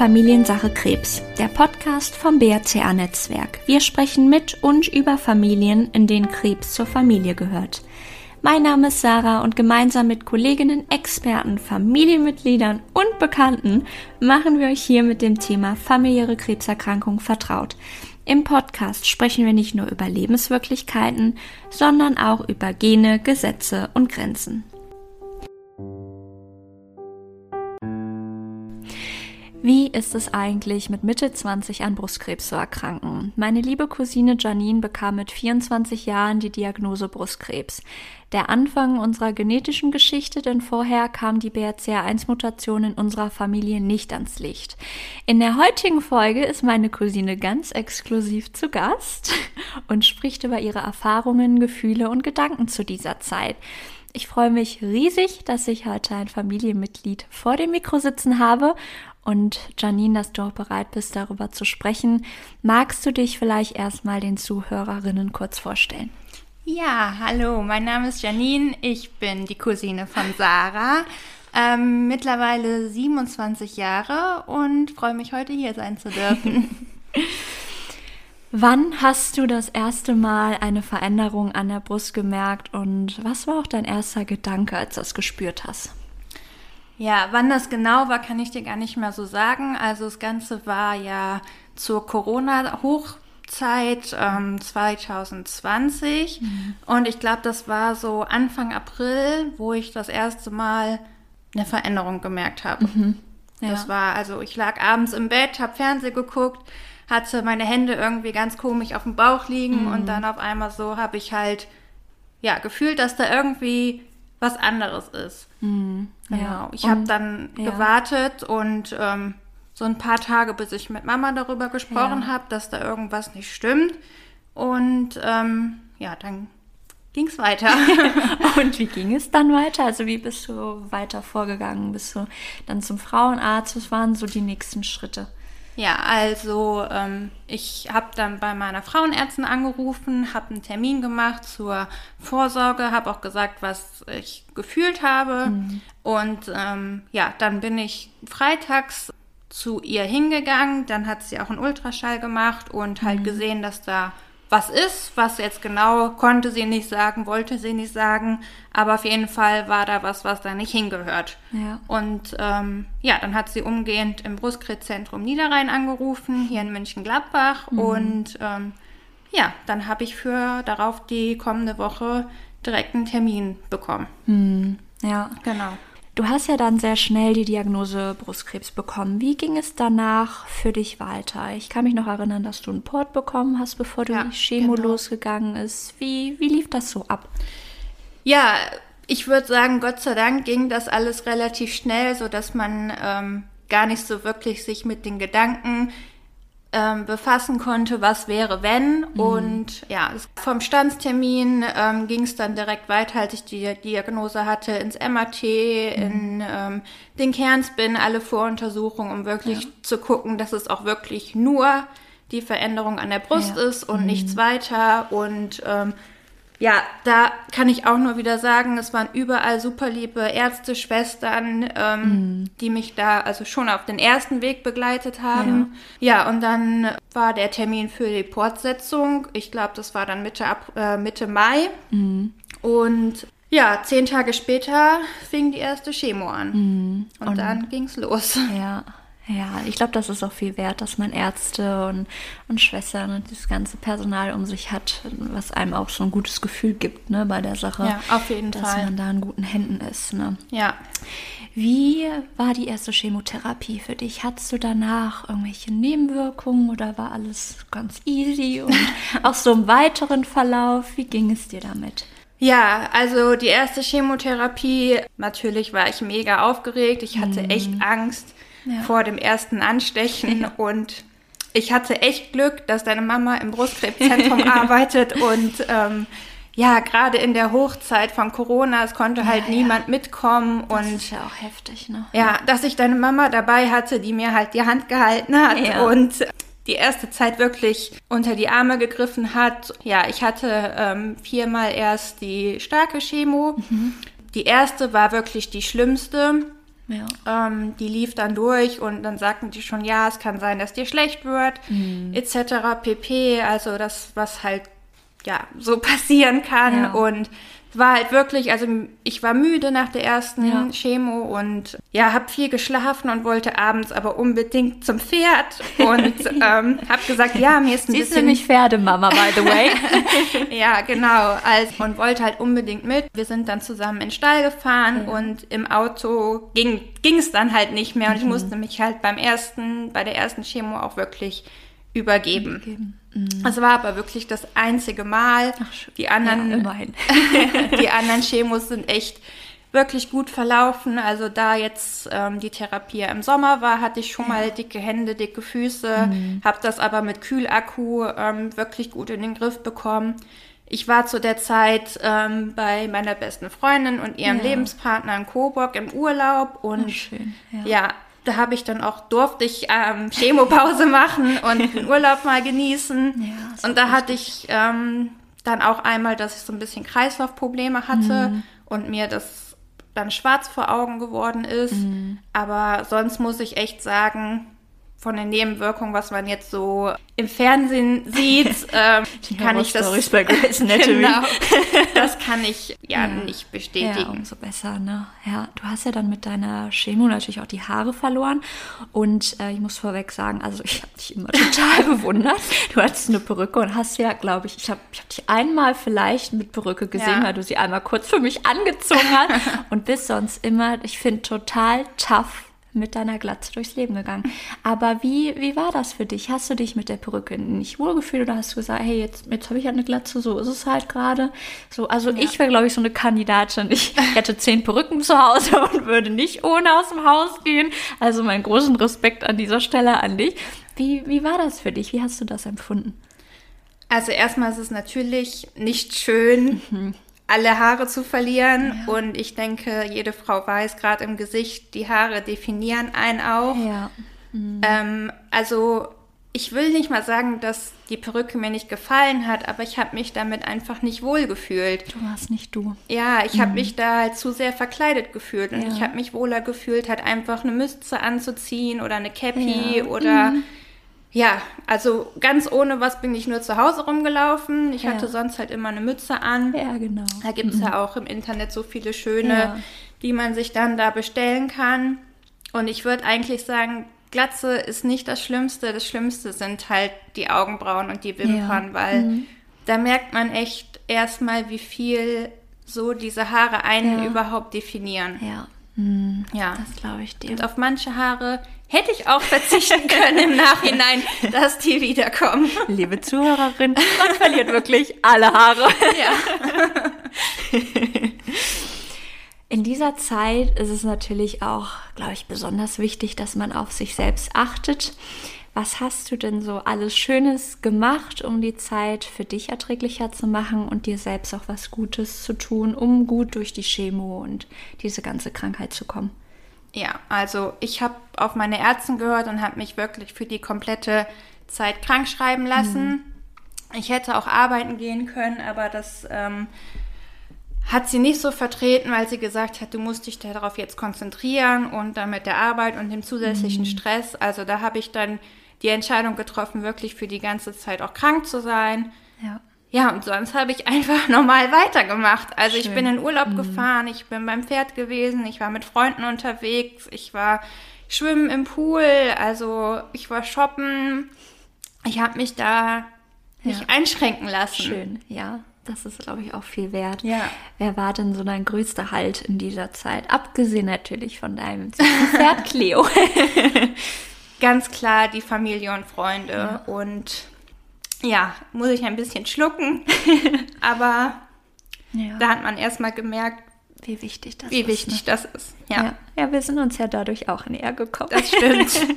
Familiensache Krebs, der Podcast vom BRCA Netzwerk. Wir sprechen mit und über Familien, in denen Krebs zur Familie gehört. Mein Name ist Sarah und gemeinsam mit Kolleginnen, Experten, Familienmitgliedern und Bekannten machen wir euch hier mit dem Thema familiäre Krebserkrankung vertraut. Im Podcast sprechen wir nicht nur über Lebenswirklichkeiten, sondern auch über Gene, Gesetze und Grenzen. Wie ist es eigentlich, mit Mitte 20 an Brustkrebs zu erkranken? Meine liebe Cousine Janine bekam mit 24 Jahren die Diagnose Brustkrebs. Der Anfang unserer genetischen Geschichte, denn vorher kam die BRCA1-Mutation in unserer Familie nicht ans Licht. In der heutigen Folge ist meine Cousine ganz exklusiv zu Gast und spricht über ihre Erfahrungen, Gefühle und Gedanken zu dieser Zeit. Ich freue mich riesig, dass ich heute ein Familienmitglied vor dem Mikro sitzen habe und Janine, dass du auch bereit bist, darüber zu sprechen. Magst du dich vielleicht erstmal den Zuhörerinnen kurz vorstellen? Ja, hallo, mein Name ist Janine, ich bin die Cousine von Sarah, ähm, mittlerweile 27 Jahre und freue mich heute hier sein zu dürfen. Wann hast du das erste Mal eine Veränderung an der Brust gemerkt und was war auch dein erster Gedanke, als du das gespürt hast? Ja, wann das genau war, kann ich dir gar nicht mehr so sagen. Also das Ganze war ja zur Corona-Hochzeit ähm, 2020 mhm. und ich glaube, das war so Anfang April, wo ich das erste Mal eine Veränderung gemerkt habe. Mhm. Ja. Das war, also ich lag abends im Bett, habe Fernsehen geguckt, hatte meine Hände irgendwie ganz komisch auf dem Bauch liegen mhm. und dann auf einmal so habe ich halt ja gefühlt, dass da irgendwie was anderes ist. Mhm. Genau. Ja. Ich habe dann ja. gewartet und ähm, so ein paar Tage, bis ich mit Mama darüber gesprochen ja. habe, dass da irgendwas nicht stimmt. Und ähm, ja, dann ging es weiter. und wie ging es dann weiter? Also wie bist du weiter vorgegangen? Bist du dann zum Frauenarzt? Was waren so die nächsten Schritte? Ja, also ähm, ich habe dann bei meiner Frauenärztin angerufen, habe einen Termin gemacht zur Vorsorge, habe auch gesagt, was ich gefühlt habe. Mhm. Und ähm, ja, dann bin ich freitags zu ihr hingegangen. Dann hat sie auch einen Ultraschall gemacht und halt mhm. gesehen, dass da was ist. Was jetzt genau konnte sie nicht sagen, wollte sie nicht sagen. Aber auf jeden Fall war da was, was da nicht hingehört. Ja. Und ähm, ja, dann hat sie umgehend im Brustkrebszentrum Niederrhein angerufen, hier in München-Gladbach. Mhm. Und ähm, ja, dann habe ich für darauf die kommende Woche direkt einen Termin bekommen. Mhm. Ja, genau. Du hast ja dann sehr schnell die Diagnose Brustkrebs bekommen. Wie ging es danach für dich weiter? Ich kann mich noch erinnern, dass du einen Port bekommen hast, bevor du ja, die Chemo genau. losgegangen ist. Wie, wie lief das so ab? Ja, ich würde sagen, Gott sei Dank ging das alles relativ schnell, sodass man ähm, gar nicht so wirklich sich mit den Gedanken ähm, befassen konnte, was wäre, wenn. Mhm. Und ja, vom Standstermin ähm, ging es dann direkt weiter, als ich die Diagnose hatte, ins MRT, mhm. in ähm, den Kernspin, alle Voruntersuchungen, um wirklich ja. zu gucken, dass es auch wirklich nur die Veränderung an der Brust ja. ist und mhm. nichts weiter. Und ähm, ja, da kann ich auch nur wieder sagen, es waren überall super liebe Ärzte, Schwestern, ähm, mhm. die mich da also schon auf den ersten Weg begleitet haben. Ja, ja und dann war der Termin für die Portsetzung. Ich glaube, das war dann Mitte, Ab äh, Mitte Mai. Mhm. Und ja, zehn Tage später fing die erste Chemo an. Mhm. Und, und dann ging's los. Ja. Ja, ich glaube, das ist auch viel wert, dass man Ärzte und, und Schwestern und das ganze Personal um sich hat, was einem auch so ein gutes Gefühl gibt ne, bei der Sache. Ja, auf jeden dass Fall. Dass man da in guten Händen ist. Ne? Ja. Wie war die erste Chemotherapie für dich? Hattest du danach irgendwelche Nebenwirkungen oder war alles ganz easy? Und auch so im weiteren Verlauf, wie ging es dir damit? Ja, also die erste Chemotherapie, natürlich war ich mega aufgeregt. Ich hatte mhm. echt Angst ja. vor dem ersten Anstechen ja. und ich hatte echt Glück, dass deine Mama im Brustkrebszentrum arbeitet und ähm, ja, gerade in der Hochzeit von Corona, es konnte halt ja, niemand ja. mitkommen das und ist ja auch heftig, ne? Ja, dass ich deine Mama dabei hatte, die mir halt die Hand gehalten hat ja. und die erste Zeit wirklich unter die Arme gegriffen hat. Ja, ich hatte ähm, viermal erst die starke Chemo. Mhm. Die erste war wirklich die schlimmste Ja. Ähm, die lief dann durch und dann sagten die schon, ja, es kann sein, dass dir schlecht wird, mhm. etc. pp. Also das, was halt ja so passieren kann. Ja. Und war halt wirklich, also ich war müde nach der ersten ja. Chemo und ja, habe viel geschlafen und wollte abends aber unbedingt zum Pferd und ähm, habe gesagt, ja, mir ist ein Sie bisschen... ist nämlich Pferdemama, by the way. ja, genau. Also, und wollte halt unbedingt mit. Wir sind dann zusammen in den Stall gefahren ja. und im Auto ging es dann halt nicht mehr und mhm. ich musste mich halt beim ersten, bei der ersten Chemo auch wirklich übergeben. Mhm. Es war aber wirklich das einzige Mal. Ach, die anderen, ja, immerhin. die anderen Chemos sind echt wirklich gut verlaufen. Also da jetzt ähm, die Therapie im Sommer war, hatte ich schon ja. mal dicke Hände, dicke Füße, mhm. habe das aber mit Kühlakku ähm, wirklich gut in den Griff bekommen. Ich war zu der Zeit ähm, bei meiner besten Freundin und ihrem ja. Lebenspartner in Coburg im Urlaub und Ach, schön, ja. ja da habe ich dann auch, durfte ich ähm, Chemopause machen und den Urlaub mal genießen. Ja, und da hatte ich ähm, dann auch einmal, dass ich so ein bisschen Kreislaufprobleme hatte mhm. und mir das dann schwarz vor Augen geworden ist. Mhm. Aber sonst muss ich echt sagen, von den Nebenwirkungen, was man jetzt so im Fernsehen sieht, ähm, kann ich das bei Grey's Anatomy. genau, das kann ich ja, ja, nicht bestätigen. Ja, umso besser, ne? Ja, du hast ja dann mit deiner Chemo natürlich auch die Haare verloren und äh, ich muss vorweg sagen, also ich habe dich immer total bewundert. Du hattest eine Perücke und hast ja, glaube ich, ich habe ich hab dich einmal vielleicht mit Perücke gesehen, ja. weil du sie einmal kurz für mich angezogen hast und bist sonst immer, ich finde, total tough mit deiner Glatze durchs Leben gegangen. Aber wie, wie war das für dich? Hast du dich mit der Perücke nicht wohlgefühlt oder hast du gesagt, hey, jetzt, jetzt habe ich ja eine Glatze, so ist es halt gerade? So, also ja. ich wäre, glaube ich, so eine Kandidatin. Ich hätte zehn Perücken zu Hause und würde nicht ohne aus dem Haus gehen. Also meinen großen Respekt an dieser Stelle an dich. Wie, wie war das für dich? Wie hast du das empfunden? Also erstmal ist es natürlich nicht schön, mhm alle Haare zu verlieren. Ja. Und ich denke, jede Frau weiß, gerade im Gesicht, die Haare definieren einen auch. Ja. Mhm. Ähm, also ich will nicht mal sagen, dass die Perücke mir nicht gefallen hat, aber ich habe mich damit einfach nicht wohl gefühlt. Du warst nicht du. Ja, ich mhm. habe mich da halt zu sehr verkleidet gefühlt und ja. ich habe mich wohler gefühlt, halt einfach eine Mütze anzuziehen oder eine Cappy ja. oder mhm. Ja, also ganz ohne was bin ich nur zu Hause rumgelaufen. Ich ja. hatte sonst halt immer eine Mütze an. Ja, genau. Da gibt es mhm. ja auch im Internet so viele schöne, ja. die man sich dann da bestellen kann. Und ich würde eigentlich sagen, Glatze ist nicht das Schlimmste. Das Schlimmste sind halt die Augenbrauen und die Wimpern, ja. weil mhm. da merkt man echt erstmal, wie viel so diese Haare einen überhaupt definieren. Ja. Mhm. Ja. Das glaube ich dir. Und auf manche Haare hätte ich auch verzichten können im Nachhinein, dass die wiederkommen. Liebe Zuhörerin, man verliert wirklich alle Haare. Ja. In dieser Zeit ist es natürlich auch, glaube ich, besonders wichtig, dass man auf sich selbst achtet. Was hast du denn so alles Schönes gemacht, um die Zeit für dich erträglicher zu machen und dir selbst auch was Gutes zu tun, um gut durch die Chemo und diese ganze Krankheit zu kommen? Ja, also ich habe auf meine Ärzte gehört und habe mich wirklich für die komplette Zeit krank schreiben lassen. Mhm. Ich hätte auch arbeiten gehen können, aber das ähm, hat sie nicht so vertreten, weil sie gesagt hat, du musst dich darauf jetzt konzentrieren und dann mit der Arbeit und dem zusätzlichen mhm. Stress. Also da habe ich dann die Entscheidung getroffen, wirklich für die ganze Zeit auch krank zu sein. Ja. Ja, und sonst habe ich einfach normal weitergemacht. Also Schön. ich bin in Urlaub mhm. gefahren, ich bin beim Pferd gewesen, ich war mit Freunden unterwegs, ich war schwimmen im Pool, also ich war shoppen. Ich habe mich da nicht ja. einschränken lassen. Schön, ja. Das ist, glaube ich, auch viel wert. Ja. Wer war denn so dein größter Halt in dieser Zeit? Abgesehen natürlich von deinem Pferd Cleo. Ganz klar die Familie und Freunde. Ja. Und ja, muss ich ein bisschen schlucken. Aber ja. da hat man erstmal gemerkt, wie wichtig das wie ist. Wie wichtig ne? das ist. Ja. ja. ja. wir sind uns ja dadurch auch näher gekommen. Das stimmt.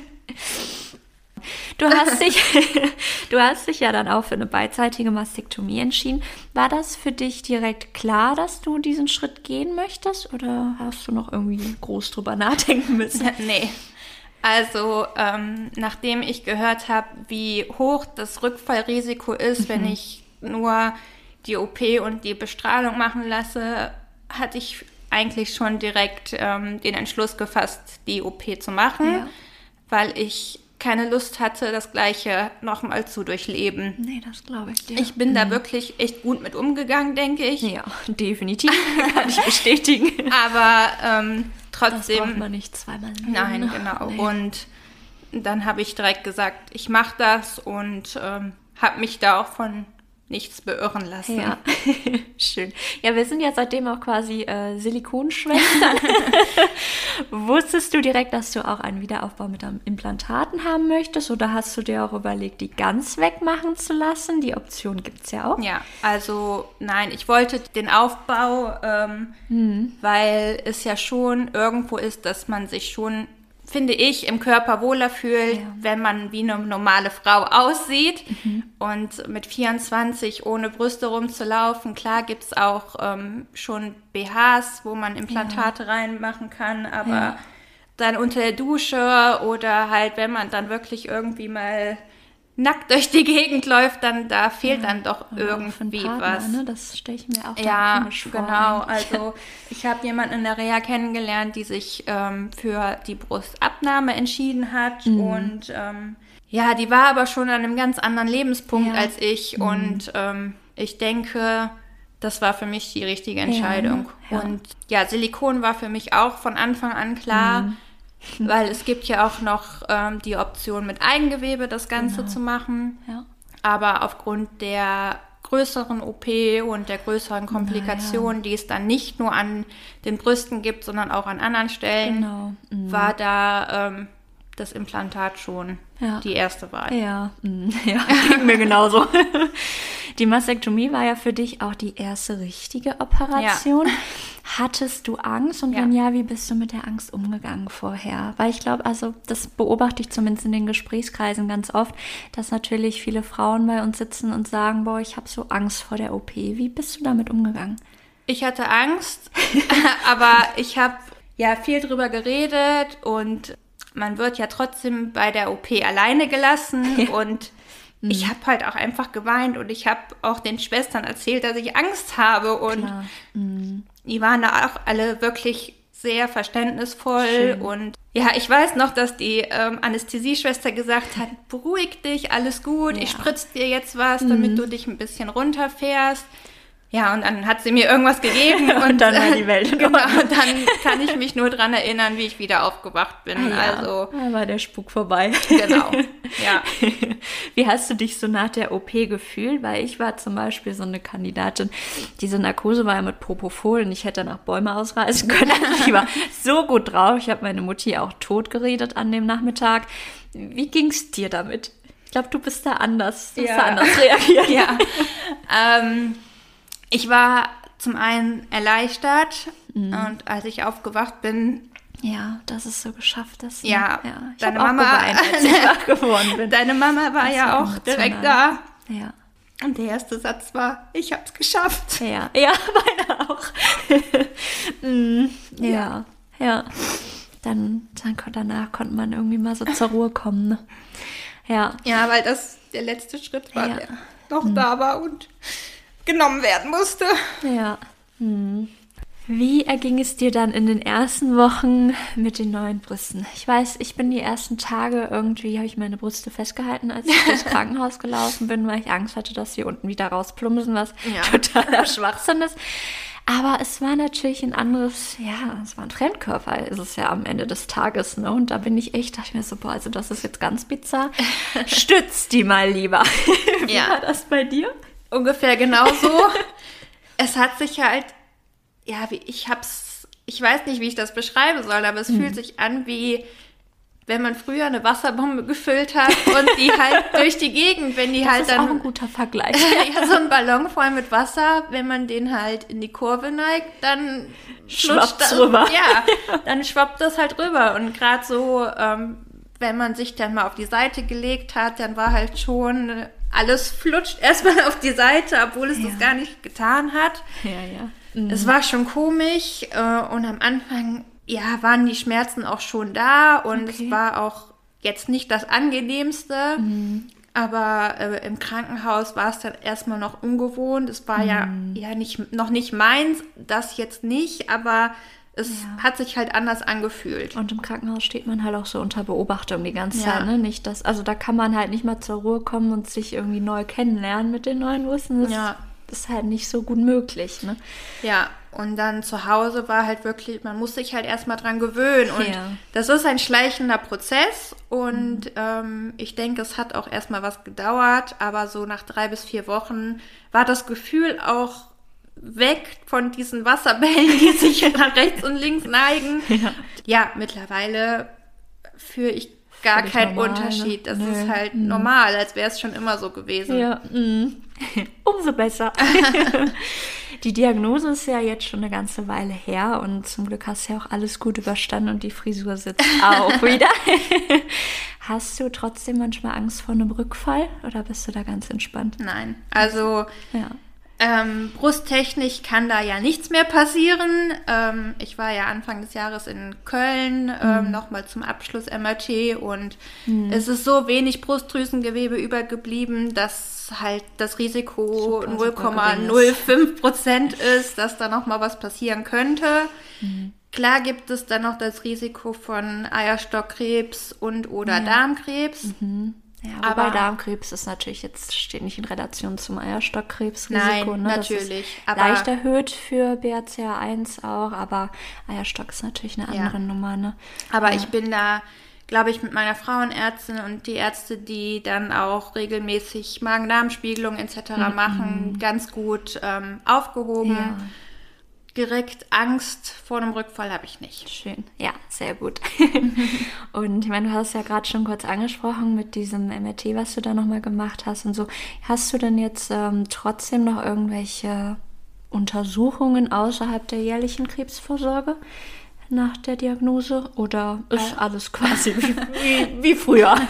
Du hast, dich, du hast dich ja dann auch für eine beidseitige Mastektomie entschieden. War das für dich direkt klar, dass du diesen Schritt gehen möchtest? Oder hast du noch irgendwie groß drüber nachdenken müssen? nee, also ähm, nachdem ich gehört habe, wie hoch das Rückfallrisiko ist, mhm. wenn ich nur die OP und die Bestrahlung machen lasse, hatte ich eigentlich schon direkt ähm, den Entschluss gefasst, die OP zu machen, Ja. weil ich keine Lust hatte, das Gleiche nochmal zu durchleben. Nee, das glaube ich dir. Ich bin da wirklich echt gut mit umgegangen, denke ich. ja, definitiv. Kann ich bestätigen. Aber ähm, Das braucht trotzdem, man nicht zweimal leben. nein, genau. Nee. Und dann habe ich direkt gesagt, ich mache das und ähm, habe mich da auch von nichts beirren lassen. Ja, schön. Ja, wir sind ja seitdem auch quasi äh, Silikonschwestern. Wusstest du direkt, dass du auch einen Wiederaufbau mit einem Implantaten haben möchtest oder hast du dir auch überlegt, die ganz wegmachen zu lassen? Die Option gibt es ja auch. Ja, also nein, ich wollte den Aufbau, ähm, Hm. weil es ja schon irgendwo ist, dass man sich schon, finde ich, im Körper wohler fühlt, Ja. wenn man wie eine normale Frau aussieht. Mhm. Und mit 24 ohne Brüste rumzulaufen, klar gibt's auch ähm, schon BHs, wo man Implantate reinmachen kann, aber Ja. dann unter der Dusche oder halt, wenn man dann wirklich irgendwie mal nackt durch die Gegend läuft, dann da fehlt dann doch irgendwie Partner, was. Ne? Das stelle ich mir auch Ja, komisch vor. genau. eigentlich. Also ich habe jemanden in der Reha kennengelernt, die sich ähm, für die Brustabnahme entschieden hat Mhm. und ähm, ja, die war aber schon an einem ganz anderen Lebenspunkt Ja. als ich Mhm. und ähm, ich denke, das war für mich die richtige Entscheidung. ja. Und ja, Silikon war für mich auch von Anfang an klar. Mhm. Weil es gibt ja auch noch ähm, die Option mit Eigengewebe das Ganze Genau. zu machen. Ja. Aber aufgrund der größeren OP und der größeren Komplikationen, die es dann nicht nur an den Brüsten gibt, sondern auch an anderen Stellen, Genau. Mhm. war da ähm, das Implantat schon Ja. die erste Wahl. Ja, mm, ja, ging mir genauso. Die Mastektomie war ja für dich auch die erste richtige Operation. Hattest du Angst und Ja. wenn ja, wie bist du mit der Angst umgegangen vorher? Weil ich glaube, also das beobachte ich zumindest in den Gesprächskreisen ganz oft, dass natürlich viele Frauen bei uns sitzen und sagen, boah, ich habe so Angst vor der OP. Wie bist du damit umgegangen? Ich hatte Angst, aber ich habe ja viel drüber geredet und man wird ja trotzdem bei der OP alleine gelassen und ich habe halt auch einfach geweint und ich habe auch den Schwestern erzählt, dass ich Angst habe und Klar. die waren da auch alle wirklich sehr verständnisvoll Schön. und ja, ich weiß noch, dass die ähm, Anästhesieschwester gesagt hat, beruhig dich, alles gut, ich Ja. spritze dir jetzt was, damit du dich ein bisschen runterfährst. Ja, und dann hat sie mir irgendwas gegeben und, Und dann war die Welt in genau, Ordnung. dann kann ich mich nur dran erinnern, wie ich wieder aufgewacht bin. Also, da war der Spuk vorbei. genau. Ja. Wie hast du dich so nach der OP gefühlt? Weil ich war zum Beispiel so eine Kandidatin, diese Narkose war ja mit Propofol und ich hätte danach Bäume ausreißen können. Ich war so gut drauf. Ich habe meine Mutti auch tot geredet an dem Nachmittag. Wie ging's dir damit? Ich glaube, du bist da anders. Du hast Ja. da anders reagiert. ja. ähm, ich war zum einen erleichtert und als ich aufgewacht bin, Ja, dass es so geschafft ist. ne? Ja, ja. Ich deine Mama- geweint, als ich wach geworden bin. deine Mama war Das ja war auch direkt da. Ja. Und der erste Satz war, ich hab's geschafft. Ja, ja, meine auch. Mm, ja, ja. Dann, dann kon- danach konnte man irgendwie mal so zur Ruhe kommen. Ne? Ja, Ja, weil das der letzte Schritt war, Ja. der noch da war und genommen werden musste. ja. Hm. Wie erging es dir dann in den ersten Wochen mit den neuen Brüsten? Ich weiß, ich bin die ersten Tage irgendwie, habe ich meine Brüste festgehalten, als ich durchs Krankenhaus gelaufen bin, weil ich Angst hatte, dass sie unten wieder rausplumpsen, was Ja. totaler Schwachsinn ist. Aber es war natürlich ein anderes, ja, es war ein Fremdkörper, ist es ja am Ende des Tages, ne? Und da bin ich echt, dachte ich mir so, boah, also das ist jetzt ganz bizarr. Stütz die mal lieber. Wie Ja. war das bei dir? Ungefähr genauso. es hat sich halt, ja, wie ich hab's, ich weiß nicht, wie ich das beschreiben soll, aber es Hm. fühlt sich an wie, wenn man früher eine Wasserbombe gefüllt hat und die halt durch die Gegend, wenn die Das halt ist auch dann ein guter Vergleich. ja, so ein Ballon voll mit Wasser, wenn man den halt in die Kurve neigt, dann flutscht das, rüber. Ja, dann schwappt das halt rüber. Und gerade so, ähm, wenn man sich dann mal auf die Seite gelegt hat, dann war halt schon alles flutscht erstmal auf die Seite, obwohl es Ja. das gar nicht getan hat. ja, ja. Es war schon komisch äh, und am Anfang, ja, waren die Schmerzen auch schon da und Okay. es war auch jetzt nicht das angenehmste. Aber äh, im Krankenhaus war es dann erstmal noch ungewohnt. Es war ja, ja nicht, noch nicht meins, das jetzt nicht, aber es Ja. hat sich halt anders angefühlt. Und im Krankenhaus steht man halt auch so unter Beobachtung die ganze Ja. Zeit, ne? Nicht das, also da kann man halt nicht mal zur Ruhe kommen und sich irgendwie neu kennenlernen mit den neuen Wissen. Das Ja. ist halt nicht so gut möglich, ne? Ja, und dann zu Hause war halt wirklich, man muss sich halt erstmal dran gewöhnen. Und Ja. das ist ein schleichender Prozess. Und ähm, ich denke, es hat auch erstmal was gedauert. Aber so nach drei bis vier Wochen war das Gefühl auch weg von diesen Wasserbällen, die sich nach rechts und links neigen. Ja, mittlerweile fühle ich gar keinen normal, ne? Unterschied. Das Nö. ist halt normal, als wäre es schon immer so gewesen. Ja, mm. umso besser. die Diagnose ist ja jetzt schon eine ganze Weile her und zum Glück hast du ja auch alles gut überstanden und die Frisur sitzt auch wieder. hast du trotzdem manchmal Angst vor einem Rückfall oder bist du da ganz entspannt? Nein, also Ja. Ähm, brusttechnisch kann da ja nichts mehr passieren. Ähm, ich war ja Anfang des Jahres in Köln ähm, nochmal zum Abschluss MRT und es ist so wenig Brustdrüsengewebe übergeblieben, dass halt das Risiko Super, super gering 0,05 Prozent ist, dass da nochmal was passieren könnte. Klar gibt es dann noch das Risiko von Eierstockkrebs und oder Darmkrebs. Ja, Aber- Darmkrebs ist natürlich jetzt, steht nicht in Relation zum Eierstockkrebsrisiko. Nein, ne? Natürlich, leicht erhöht für BRCA1 auch, aber Eierstock ist natürlich eine Ja. andere Nummer, ne? Aber ich bin da, glaube ich, mit meiner Frauenärztin und die Ärzte, die dann auch regelmäßig Magen-Darm-Spiegelung etc. machen, ganz gut ähm, aufgehoben. Direkt Angst vor einem Rückfall habe ich nicht. Schön. Ja, sehr gut. und ich meine, du hast ja gerade schon kurz angesprochen mit diesem MRT, was du da nochmal gemacht hast und so. Hast du denn jetzt ähm, trotzdem noch irgendwelche Untersuchungen außerhalb der jährlichen Krebsvorsorge nach der Diagnose? Oder ist alles quasi wie, wie, wie früher?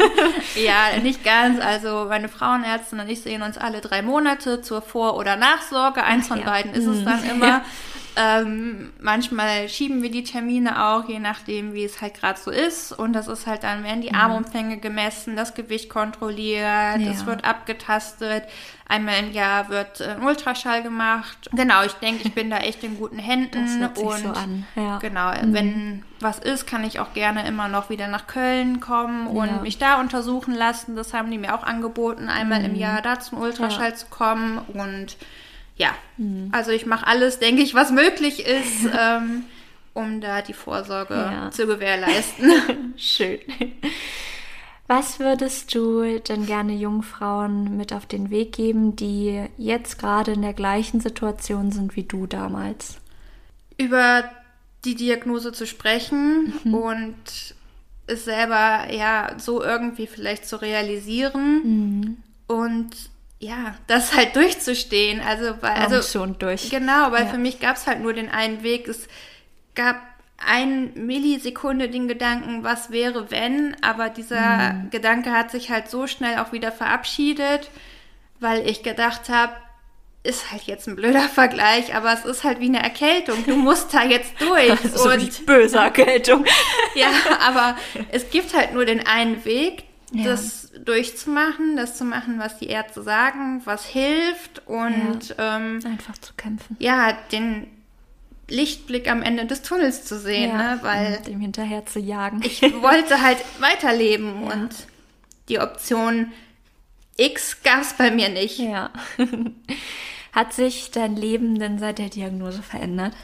Ja, nicht ganz. Also meine Frauenärztin und ich sehen uns alle drei Monate zur Vor- oder Nachsorge. Eins von ja. beiden ist es dann immer. Ähm, manchmal schieben wir die Termine auch, je nachdem, wie es halt gerade so ist. Und das ist halt dann, werden die Armumfänge gemessen, das Gewicht kontrolliert, es Ja. wird abgetastet. Einmal im Jahr wird äh, ein Ultraschall gemacht. Genau, ich denke, ich bin da echt in guten Händen. Das hört sich und so an, ja. Genau, wenn was ist, kann ich auch gerne immer noch wieder nach Köln kommen und Ja. mich da untersuchen lassen. Das haben die mir auch angeboten, einmal Mhm. im Jahr da zum Ultraschall zu kommen. Und ja, Mhm. also ich mache alles, denke ich, was möglich ist, ähm, um da die Vorsorge Ja. zu gewährleisten. Schön. Was würdest du denn gerne Jungfrauen mit auf den Weg geben, die jetzt gerade in der gleichen Situation sind wie du damals? Über die Diagnose zu sprechen Mhm. und es selber ja so irgendwie vielleicht zu realisieren Mhm. und ja, das halt durchzustehen. Also, weil, also und durch. Genau, weil Ja. für mich gab es halt nur den einen Weg. Es gab ein Millisekunde den Gedanken, was wäre, wenn, aber dieser Mhm. Gedanke hat sich halt so schnell auch wieder verabschiedet, weil ich gedacht habe, ist halt jetzt ein blöder Vergleich, aber es ist halt wie eine Erkältung. Du musst da jetzt durch. so und die böse Erkältung. ja, aber es gibt halt nur den einen Weg, Ja. das durchzumachen, das zu machen, was die Ärzte sagen, was hilft und ähm, Einfach zu kämpfen. ja, den Lichtblick am Ende des Tunnels zu sehen, ne? weil dem hinterher zu jagen. ich wollte halt weiterleben und die Option X gab es bei mir nicht. ja. Hat sich dein Leben denn seit der Diagnose verändert?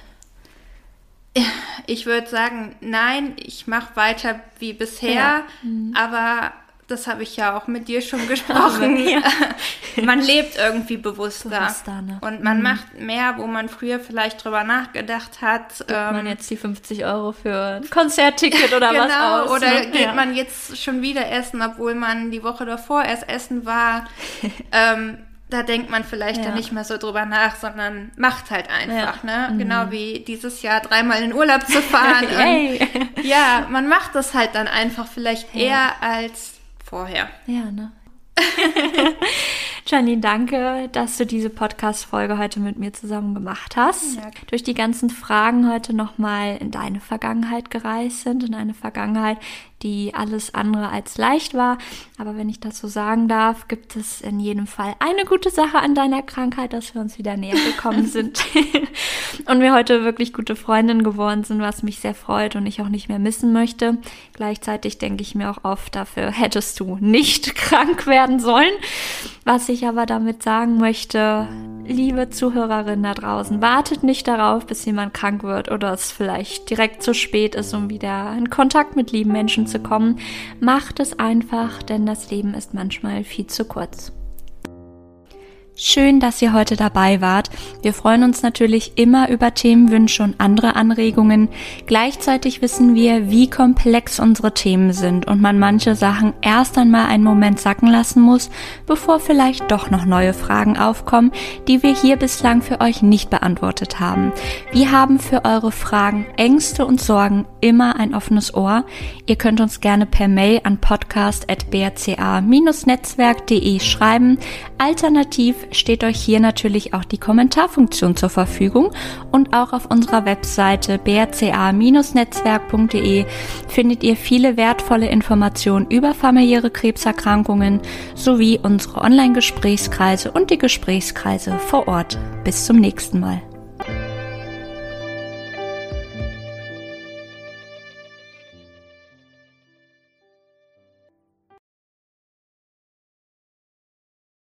Ich würde sagen, nein, ich mache weiter wie bisher, Ja. Mhm. aber das habe ich ja auch mit dir schon gesprochen. Ja. man lebt irgendwie bewusster, Bewusster, ne? und man macht mehr, wo man früher vielleicht drüber nachgedacht hat. Gibt man ähm, jetzt die 50 Euro für ein Konzertticket oder was genau, aus? oder ne? geht Ja. man jetzt schon wieder essen, obwohl man die Woche davor erst essen war. ähm, da denkt man vielleicht Ja. dann nicht mehr so drüber nach, sondern macht halt einfach, Ja. Mhm. ne? Genau wie dieses Jahr dreimal in Urlaub zu fahren. Hey. ja, man macht das halt dann einfach vielleicht eher als vorher. Ja, ne? Janine, danke, dass du diese Podcast-Folge heute mit mir zusammen gemacht hast. Ja. Durch die ganzen Fragen heute nochmal in deine Vergangenheit gereist sind, in eine Vergangenheit, die alles andere als leicht war. Aber wenn ich das so sagen darf, gibt es in jedem Fall eine gute Sache an deiner Krankheit, dass wir uns wieder näher gekommen sind und wir heute wirklich gute Freundinnen geworden sind, was mich sehr freut und ich auch nicht mehr missen möchte. Gleichzeitig denke ich mir auch oft, dafür hättest du nicht krank werden sollen. Was ich aber damit sagen möchte, liebe Zuhörerinnen da draußen, wartet nicht darauf, bis jemand krank wird oder es vielleicht direkt zu spät ist, um wieder in Kontakt mit lieben Menschen zu kommen. Macht es einfach, denn das Leben ist manchmal viel zu kurz. Schön, dass ihr heute dabei wart. Wir freuen uns natürlich immer über Themenwünsche und andere Anregungen. Gleichzeitig wissen wir, wie komplex unsere Themen sind und man manche Sachen erst einmal einen Moment sacken lassen muss, bevor vielleicht doch noch neue Fragen aufkommen, die wir hier bislang für euch nicht beantwortet haben. Wir haben für eure Fragen, Ängste und Sorgen immer ein offenes Ohr. Ihr könnt uns gerne per Mail an podcast.brca-netzwerk.de schreiben. Alternativ steht euch hier natürlich auch die Kommentarfunktion zur Verfügung und auch auf unserer Webseite brca-netzwerk.de findet ihr viele wertvolle Informationen über familiäre Krebserkrankungen sowie unsere Online-Gesprächskreise und die Gesprächskreise vor Ort. Bis zum nächsten Mal.